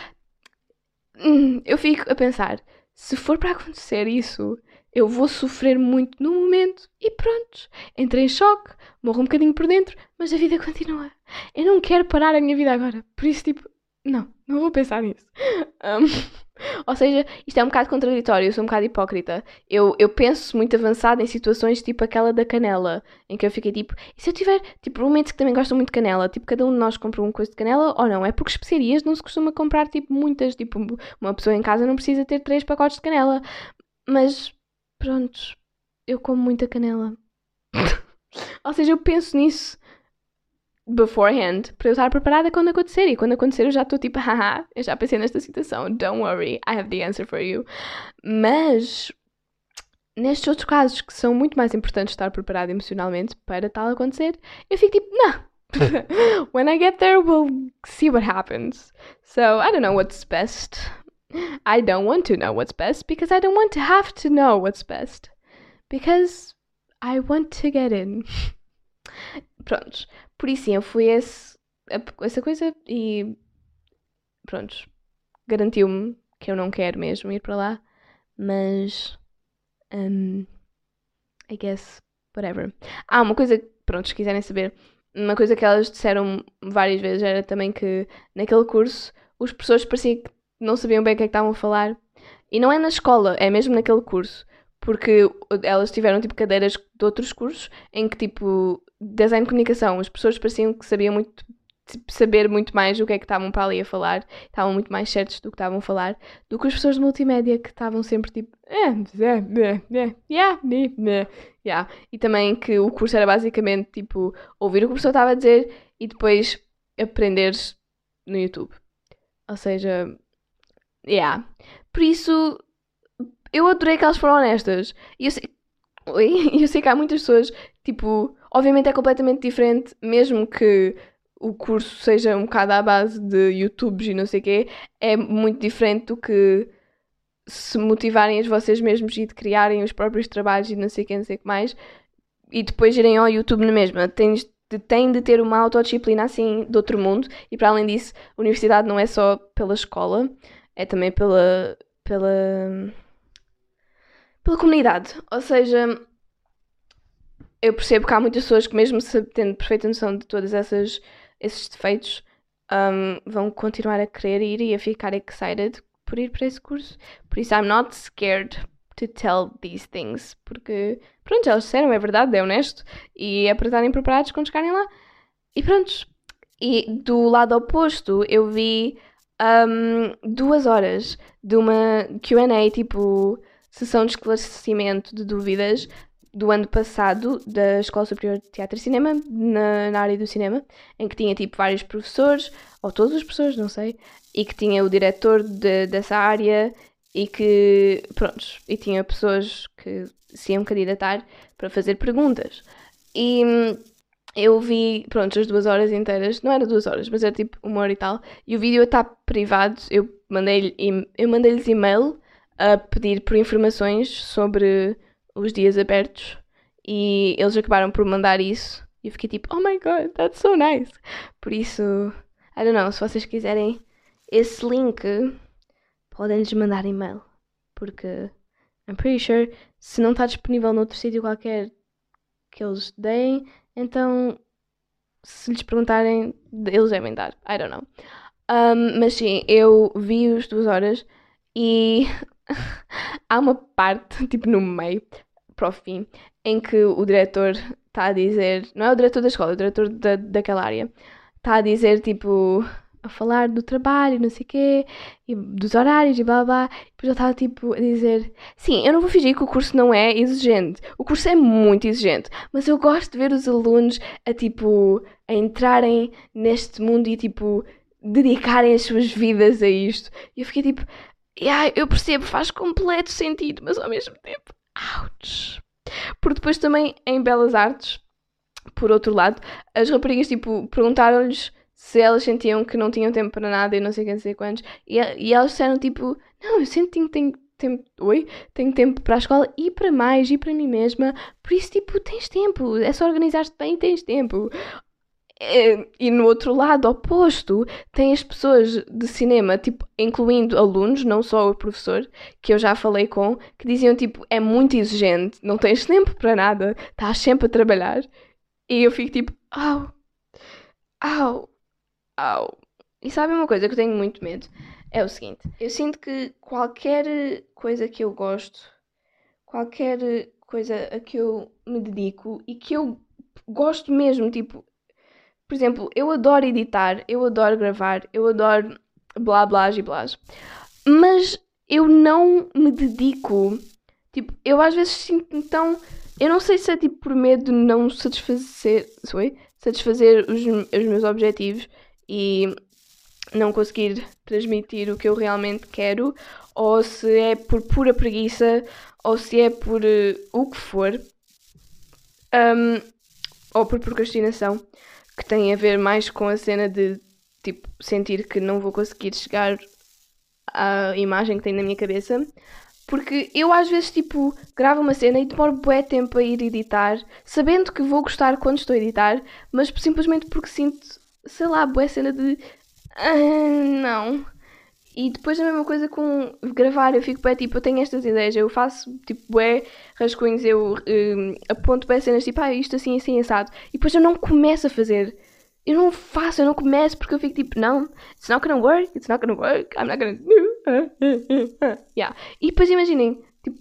hum, eu fico a pensar, se for para acontecer isso, eu vou sofrer muito no momento e pronto. Entrei em choque, morro um bocadinho por dentro, mas a vida continua. Eu não quero parar a minha vida agora. Por isso, tipo, não, não vou pensar nisso. (laughs) Um, (laughs) Ou seja, isto é um bocado contraditório, eu sou um bocado hipócrita. Eu, eu penso muito avançada em situações tipo aquela da canela, em que eu fiquei tipo, e se eu tiver, tipo, momentos que também gostam muito de canela, tipo, cada um de nós compra um coisa de canela ou não? É porque especiarias não se costuma comprar, tipo, muitas, tipo, uma pessoa em casa não precisa ter três pacotes de canela. Mas, pronto, eu como muita canela. (laughs) ou seja, eu penso nisso beforehand para eu estar preparada quando acontecer. E quando acontecer, eu já estou tipo, (laughs) haha, eu já pensei nesta situação. Don't worry, I have the answer for you. Mas nestes outros casos que são muito mais importantes estar preparado emocionalmente para tal acontecer, eu fico tipo, não. (laughs) When I get there, we'll see what happens. So I don't know what's best. I don't want to know what's best because I don't want to have to know what's best. Because I want to get in. (laughs) Prontos. Por isso, eu fui esse, essa coisa e. Prontos. Garantiu-me que eu não quero mesmo ir para lá. Mas. Um, I guess. Whatever. Ah, uma coisa. Pronto, se quiserem saber. Uma coisa que elas disseram várias vezes era também que naquele curso os professores pareciam que não sabiam bem o que é que estavam a falar. E não é na escola, é mesmo naquele curso. Porque elas tiveram tipo cadeiras de outros cursos em que tipo design de comunicação, as pessoas pareciam que sabiam muito tipo, saber muito mais o que é que estavam para ali a falar, estavam muito mais certos do que estavam a falar, do que as pessoas de multimédia que estavam sempre tipo, yeah. E também que o curso era basicamente tipo ouvir o que o professor estava a dizer e depois aprenderes no YouTube. Ou seja, yeah. Por isso, eu adorei que elas foram honestas. E eu sei, (laughs) eu sei que há muitas pessoas, tipo, Obviamente é completamente diferente, mesmo que o curso seja um bocado à base de YouTubes e não sei o quê, é muito diferente do que se motivarem a vocês mesmos e de criarem os próprios trabalhos e não sei o que, não sei o que mais, e depois irem ao YouTube na mesma. Tens tem de ter uma autodisciplina assim de outro mundo, e para além disso, a universidade não é só pela escola, é também pela. pela. Pela comunidade. Ou seja, eu percebo que há muitas pessoas que, mesmo tendo perfeita noção de todos esses defeitos, um, vão continuar a querer ir e a ficar excited por ir para esse curso. Por isso, I'm not scared to tell these things. Porque, pronto, eles disseram, é verdade, é honesto. E é para estarem preparados quando chegarem lá. E pronto. E do lado oposto, eu vi um, duas horas de uma QA, tipo sessão de esclarecimento de dúvidas do ano passado da Escola Superior de Teatro e Cinema, na, na área do cinema, em que tinha tipo vários professores, ou todos os professores, não sei, e que tinha o diretor de, dessa área e que, pronto, e tinha pessoas que se iam candidatar para fazer perguntas. E eu vi, pronto, as duas horas inteiras, não era duas horas, mas era tipo uma hora e tal, e o vídeo está privado, eu mandei-lhes eu mandei e-mail a pedir por informações sobre os dias abertos e eles acabaram por mandar isso e eu fiquei tipo, oh my god, that's so nice. Por isso, I don't know, se vocês quiserem esse link, podem-lhes mandar e-mail. Porque I'm pretty sure se não está disponível noutro sítio qualquer que eles deem, então se lhes perguntarem, eles devem dar. I don't know. Um, mas sim, eu vi os duas horas e (laughs) há uma parte, (laughs) tipo no meio, para o fim, em que o diretor está a dizer, não é o diretor da escola, é o diretor da, daquela área, está a dizer tipo, a falar do trabalho, não sei o quê, e dos horários e blá blá, e depois ele estava tipo a dizer, sim, eu não vou fingir que o curso não é exigente, o curso é muito exigente, mas eu gosto de ver os alunos a tipo, a entrarem neste mundo e tipo, dedicarem as suas vidas a isto. E eu fiquei tipo, yeah, eu percebo, faz completo sentido, mas ao mesmo tempo, ouch. Porque depois também em Belas Artes, por outro lado, as raparigas tipo perguntaram-lhes se elas sentiam que não tinham tempo para nada e não sei quem sei quantos, e, e elas disseram tipo, não, eu sinto que tenho tempo, oi, tenho tempo para a escola e para mais e para mim mesma, por isso tipo, tens tempo, é só organizar-te bem e tens tempo. É, e no outro lado oposto, tem as pessoas de cinema, tipo, incluindo alunos, não só o professor, que eu já falei com, que diziam tipo, é muito exigente, não tens tempo para nada, estás sempre a trabalhar. E eu fico tipo, au, au, au. E sabe uma coisa que eu tenho muito medo? é o seguinte: eu sinto que qualquer coisa que eu gosto, qualquer coisa a que eu me dedico e que eu gosto mesmo, tipo, por exemplo, eu adoro editar, eu adoro gravar, eu adoro blá blá e blás, mas eu não me dedico. Tipo, eu às vezes sinto então. Eu não sei se é tipo por medo de não satisfazer. Sorry, satisfazer os, os meus objetivos e não conseguir transmitir o que eu realmente quero, ou se é por pura preguiça, ou se é por uh, o que for, um, ou por procrastinação, que tem a ver mais com a cena de tipo sentir que não vou conseguir chegar à imagem que tenho na minha cabeça. Porque eu às vezes tipo gravo uma cena e demoro bué tempo a ir editar, sabendo que vou gostar quando estou a editar, mas simplesmente porque sinto, sei lá, bué cena de ah, não. E depois a mesma coisa com gravar, eu fico bem tipo, eu tenho estas ideias, eu faço tipo bué rascunhos, eu um, aponto bem cenas tipo, ah, isto assim, assim, assado. E depois eu não começo a fazer. Eu não faço, eu não começo porque eu fico tipo, não, it's not gonna work, it's not gonna work, I'm not gonna do. (laughs) yeah. E depois imaginem, tipo,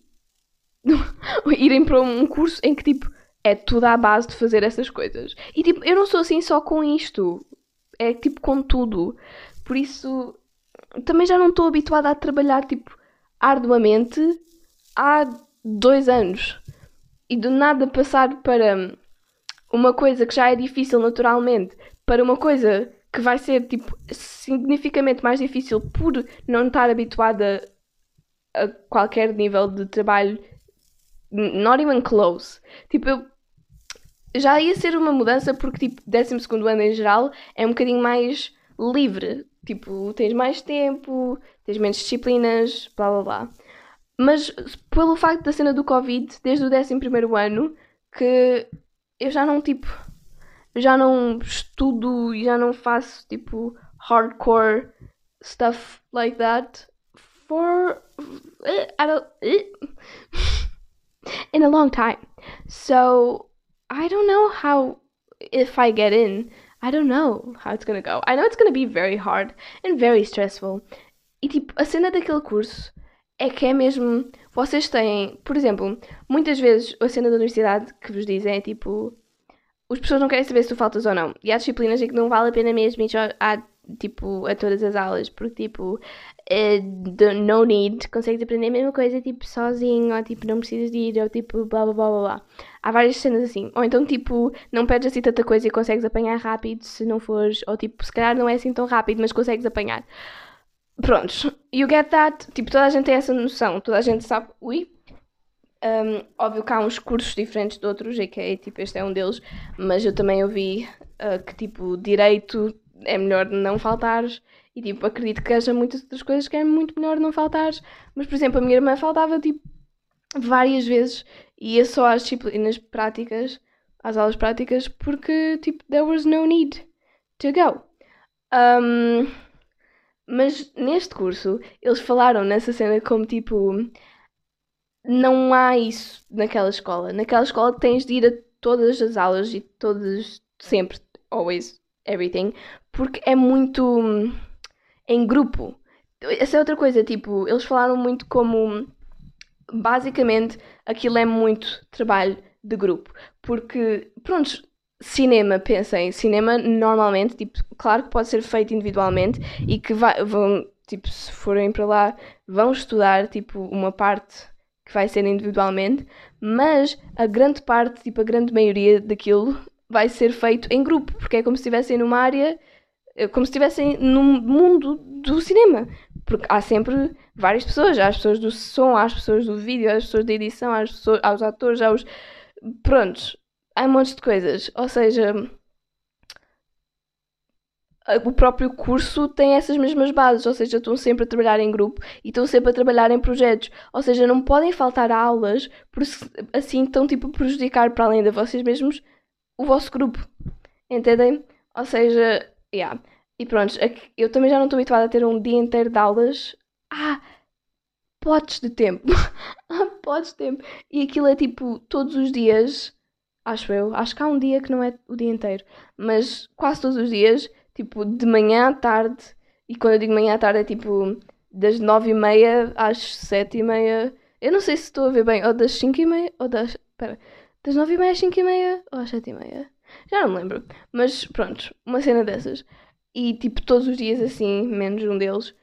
(laughs) irem para um curso em que tipo, é tudo à base de fazer essas coisas. E tipo, eu não sou assim só com isto é tipo com tudo. Por isso, também já não estou habituada a trabalhar tipo arduamente há dois anos. E do nada passar para uma coisa que já é difícil naturalmente para uma coisa que vai ser tipo significativamente mais difícil por não estar habituada a qualquer nível de trabalho not even close. Tipo, eu já ia ser uma mudança porque, tipo, 12 ano em geral é um bocadinho mais livre. Tipo, tens mais tempo, tens menos disciplinas, blá blá blá. Mas pelo facto da cena do Covid, desde o 11 ano, que eu já não, tipo, já não estudo e já não faço, tipo, hardcore stuff like that for. I don't. in a long time. So I don't know how if I get in. I don't know how it's gonna go. I know it's gonna be very hard and very stressful. E tipo, a cena daquele curso é que é mesmo. Vocês têm, por exemplo, muitas vezes a cena da universidade que vos dizem é tipo. As pessoas não querem saber se tu faltas ou não. E há disciplinas em que não vale a pena mesmo ir tipo, a todas as aulas, porque tipo, uh, no need, consegues aprender a mesma coisa tipo sozinho, ou tipo, não precisas de ir, ou tipo, blá blá blá blá. Há várias cenas assim. Ou então, tipo, não perdes assim tanta coisa e consegues apanhar rápido se não fores. Ou tipo, se calhar não é assim tão rápido, mas consegues apanhar. Prontos. You get that? Tipo, toda a gente tem essa noção. Toda a gente sabe. Ui. Um, óbvio que há uns cursos diferentes de outros, e que é, tipo, este é um deles. Mas eu também ouvi uh, que, tipo, direito é melhor não faltares. E, tipo, acredito que haja muitas outras coisas que é muito melhor não faltares. Mas, por exemplo, a minha irmã faltava, tipo, várias vezes ia só às disciplinas práticas, às aulas práticas, porque tipo, there was no need to go. Um, mas neste curso eles falaram nessa cena como tipo não há isso naquela escola. Naquela escola tens de ir a todas as aulas e todas, sempre, always, everything, porque é muito em grupo. Essa é outra coisa, tipo, eles falaram muito como basicamente aquilo é muito trabalho de grupo. Porque, pronto, cinema, pensem, cinema normalmente, tipo, claro que pode ser feito individualmente e que vai, vão, tipo, se forem para lá, vão estudar, tipo, uma parte que vai ser individualmente, mas a grande parte, tipo, a grande maioria daquilo vai ser feito em grupo, porque é como se estivessem numa área, como se estivessem num mundo do cinema. Porque há sempre várias pessoas. Há as pessoas do som, há as pessoas do vídeo, há as pessoas da edição, há, as pessoas, há os atores, há os. Prontos. Há um monte de coisas. Ou seja, o próprio curso tem essas mesmas bases, ou seja, estão sempre a trabalhar em grupo e estão sempre a trabalhar em projetos, ou seja, não podem faltar aulas, porque assim estão tipo a prejudicar para além de vocês mesmos o vosso grupo, entendem? Ou seja, yeah. E pronto, eu também já não estou habituada a ter um dia inteiro de aulas. Ah, potes de tempo. (laughs) ah, potes de tempo. E aquilo é tipo todos os dias, acho eu. Acho que há um dia que não é o dia inteiro, mas quase todos os dias, tipo de manhã à tarde. E quando eu digo manhã à tarde é tipo das nove e meia às sete e meia. Eu não sei se estou a ver bem, ou das cinco e meia, ou das. Espera, das nove e meia às cinco e meia, ou às sete e meia. Já não me lembro. Mas pronto, uma cena dessas. E tipo, todos os dias assim, menos um deles.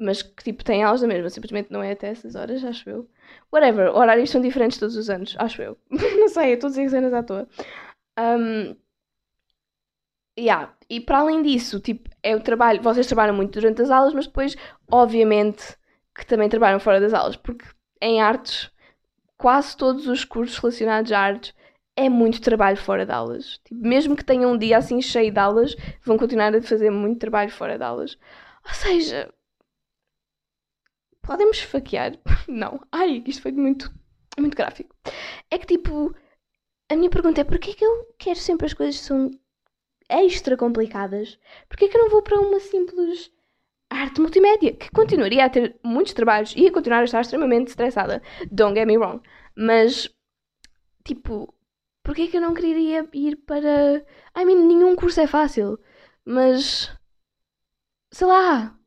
Mas que tipo, tem aulas da mesma, simplesmente não é até essas horas, acho eu. Whatever, horários são diferentes todos os anos, acho eu. (laughs) não sei, eu estou a dizer cenas à toa. Um, yeah. E para além disso, tipo, é o trabalho, vocês trabalham muito durante as aulas, mas depois, obviamente, que também trabalham fora das aulas, porque em artes, quase todos os cursos relacionados a artes é muito trabalho fora de aulas. Tipo, mesmo que tenham um dia assim cheio de aulas, vão continuar a fazer muito trabalho fora de aulas. Ou seja, podemos esfaquear? (laughs) Não. Ai, isto foi muito, muito gráfico. É que tipo, a minha pergunta é porquê que eu quero sempre as coisas que são extra complicadas? Porquê que eu não vou para uma simples arte multimédia? Que continuaria a ter muitos trabalhos e a continuar a estar extremamente estressada. Don't get me wrong. Mas, tipo, Porquê que eu não queria ir para. I mean, nenhum curso é fácil. Mas. Sei lá.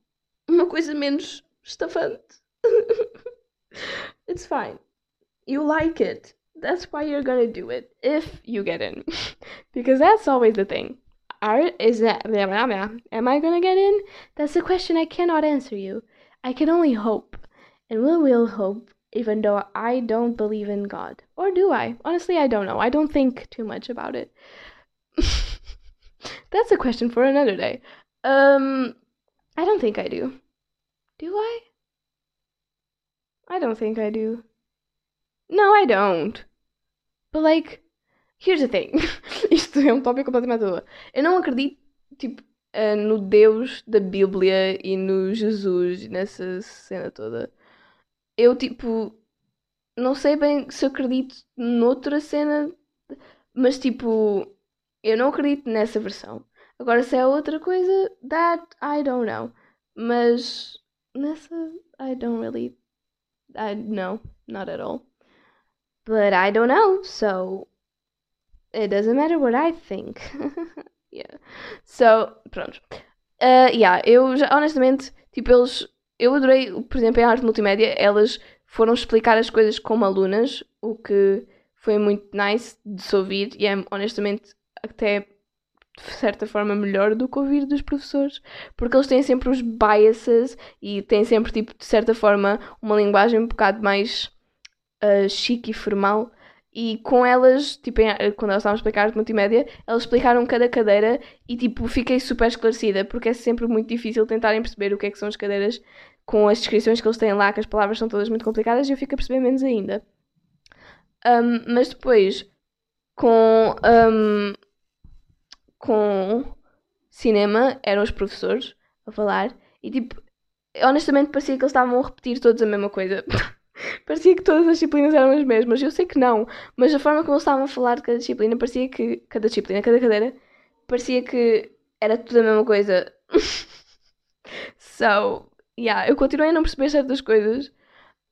Uma coisa menos estafante. (laughs) It's fine. You like it. That's why you're gonna do it. If you get in. (laughs) because that's always the thing. Are is that am I gonna get in? That's a question I cannot answer you. I can only hope. And we will hope even though I don't believe in God. Or do I? Honestly, I don't know. I don't think too much about it. (laughs) That's a question for another day. Um, I don't think I do. Do I? I don't think I do. No, I don't. But like, here's the thing. (laughs) Isto é um tópico completamente à Eu não acredito, tipo, uh, no Deus da Bíblia e no Jesus, nessa cena toda eu tipo não sei bem se acredito noutra cena, mas tipo, eu não acredito nessa versão. Agora se é outra coisa, that I don't know. Mas nessa I don't really I no, not at all. But I don't know, so it doesn't matter what I think. (laughs) yeah. So, pronto. Uh, yeah, eu já, honestamente, tipo, eles eu adorei, por exemplo, em arte multimédia, elas foram explicar as coisas como alunas, o que foi muito nice de se ouvir e é honestamente até de certa forma melhor do que ouvir dos professores, porque eles têm sempre os biases e têm sempre, tipo, de certa forma, uma linguagem um bocado mais uh, chique e formal e com elas, tipo, quando elas estavam a explicar arte multimédia, elas explicaram cada cadeira e, tipo, fiquei super esclarecida, porque é sempre muito difícil tentarem perceber o que é que são as cadeiras com as descrições que eles têm lá, que as palavras são todas muito complicadas e eu fico a perceber menos ainda. Um, mas depois, com, um, com cinema, eram os professores a falar e, tipo, honestamente parecia que eles estavam a repetir todos a mesma coisa. (laughs) parecia que todas as disciplinas eram as mesmas. Eu sei que não, mas a forma como eles estavam a falar de cada disciplina parecia que. Cada disciplina, cada cadeira, parecia que era tudo a mesma coisa. (laughs) so, yeah, eu continuei a não perceber certas coisas,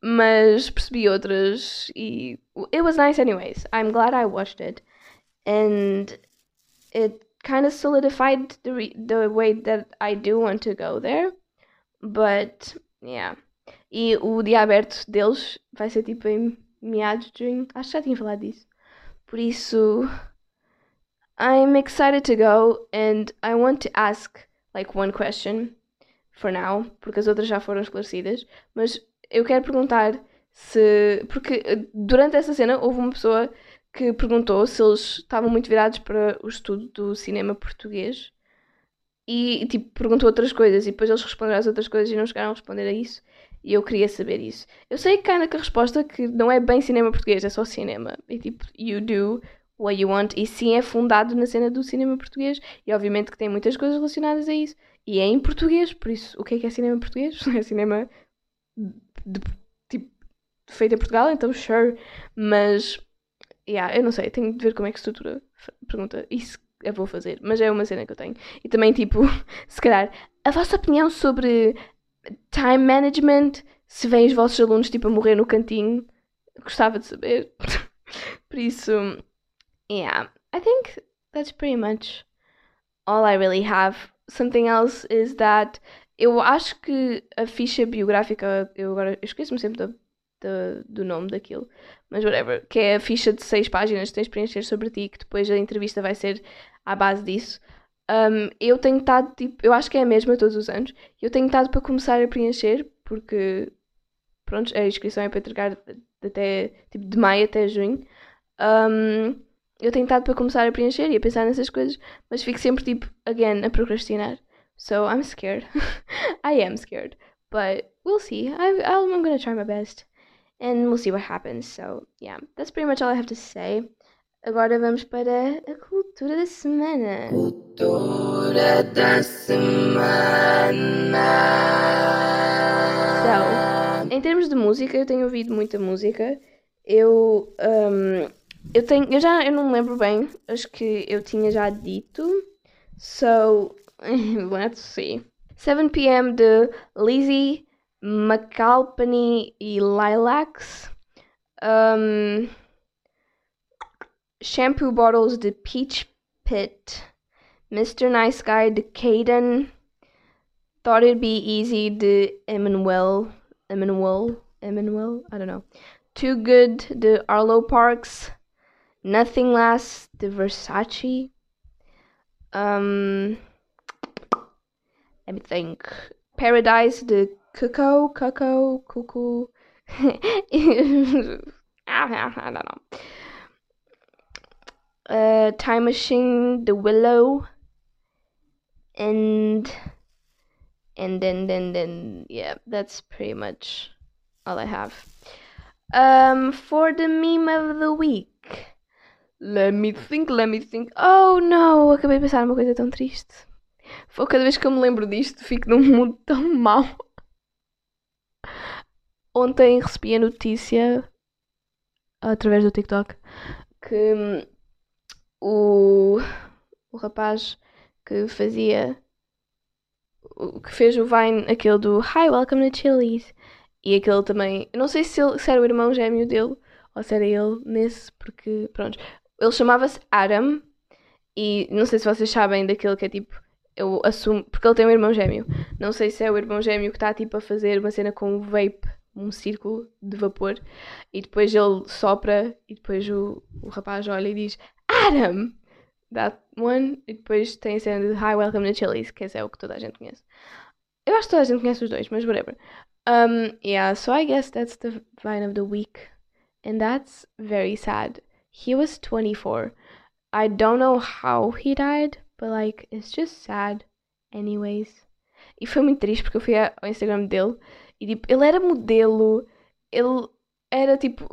mas percebi outras e. It was nice, anyways. I'm glad I watched it. And it kind of solidified the, the way that I do want to go there. But, yeah. E o dia aberto deles vai ser tipo em meados de junho. Acho que já tinha falado disso. Por isso, I'm excited to go and I want to ask like one question for now, porque as outras já foram esclarecidas. Mas eu quero perguntar se. Porque durante essa cena houve uma pessoa que perguntou se eles estavam muito virados para o estudo do cinema português e tipo perguntou outras coisas e depois eles responderam às outras coisas e não chegaram a responder a isso. E eu queria saber isso. Eu sei que ainda que a resposta que não é bem cinema português, é só cinema. E tipo, you do what you want. E sim, é fundado na cena do cinema português. E obviamente que tem muitas coisas relacionadas a isso. E é em português, por isso, o que é que é cinema português? (laughs) É cinema de, tipo, feito em Portugal, então sure. Mas, yeah, eu não sei, tenho de ver como é que estrutura pergunta. Isso eu vou fazer, mas é uma cena que eu tenho. E também, tipo, (laughs) se calhar, a vossa opinião sobre time management, se vêm os vossos alunos tipo a morrer no cantinho, gostava de saber. (laughs) Por isso, yeah, I think that's pretty much all I really have. Something else is that Eu acho que a ficha biográfica, eu agora esqueço-me sempre do, do nome daquilo, mas whatever, que é a ficha de seis páginas que tens de preencher sobre ti, que depois a entrevista vai ser à base disso. Um, eu tenho estado, tipo, eu acho que é a mesma todos os anos, eu tenho estado para começar a preencher, porque, pronto, a inscrição é para entregar até, tipo, de maio até junho. Um, eu tenho estado para começar a preencher e a pensar nessas coisas, mas fico sempre, tipo, again, a procrastinar. So I'm scared. (laughs) I am scared. But we'll see. I, I'm gonna try my best. And we'll see what happens. So, yeah, that's pretty much all I have to say. Agora vamos para a cultura da semana. Cultura da semana. So, em termos de música, eu tenho ouvido muita música. Eu, um, eu tenho, eu já, eu não lembro bem. Acho que eu tinha já dito. So, (laughs) let's see. 7 p.m. de Lizzie, McAlpany e Lilacs. Um, shampoo bottles de Peach Pit. Mr. Nice Guy de Caden. Thought It'd Be Easy de Emmanuel. Emmanuel? Emmanuel? I don't know. Too Good de Arlo Parks. Nothing Lasts the Versace. Um, let me think. Paradise the Cuckoo, (laughs) Cuckoo, Cuckoo. I don't know. Uh, Time Machine, The Willow, and and then then then yeah, that's pretty much all I have. Um, for the meme of the week, let me think, let me think. Oh no, acabei de pensar numa coisa tão triste. Foi cada vez que eu me lembro disto, fico num mundo (laughs) tão mau. Ontem recebi a notícia através do TikTok que hum, o, o rapaz que fazia que fez o Vine, aquele do Hi, welcome to Chili's. E aquele também, não sei se, ele, se era o irmão gêmeo dele ou se era ele nesse, porque pronto. Ele chamava-se Adam e não sei se vocês sabem daquele que é tipo, eu assumo, porque ele tem um irmão gêmeo. Não sei se é o irmão gêmeo que está tipo a fazer uma cena com um vape, um círculo de vapor, e depois ele sopra e depois o, o rapaz olha e diz Adam! That one. E depois tem a cena de Hi, Welcome to Chili's, que esse é o que toda a gente conhece. Eu acho que toda a gente conhece os dois, mas whatever. Um, yeah, so I guess that's the vine of the week. And that's very sad. He was 24. I don't know how he died, but like, it's just sad. Anyways. E foi muito triste porque eu fui ao Instagram dele e tipo, ele era modelo, ele era tipo,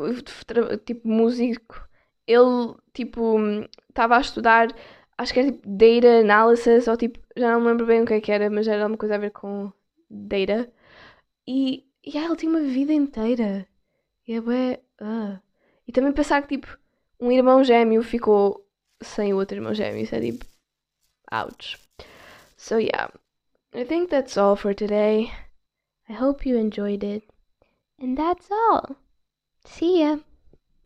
tipo músico ele, tipo, estava a estudar, acho que era tipo Data Analysis, ou tipo, já não me lembro bem o que é que era, mas era alguma coisa a ver com Data. E, e yeah, ele tinha uma vida inteira. E é bué, uh. E também pensar que, tipo, um irmão gêmeo ficou sem o outro irmão gêmeo, isso é tipo, ouch. So yeah, I think that's all for today. I hope you enjoyed it. And that's all. See ya!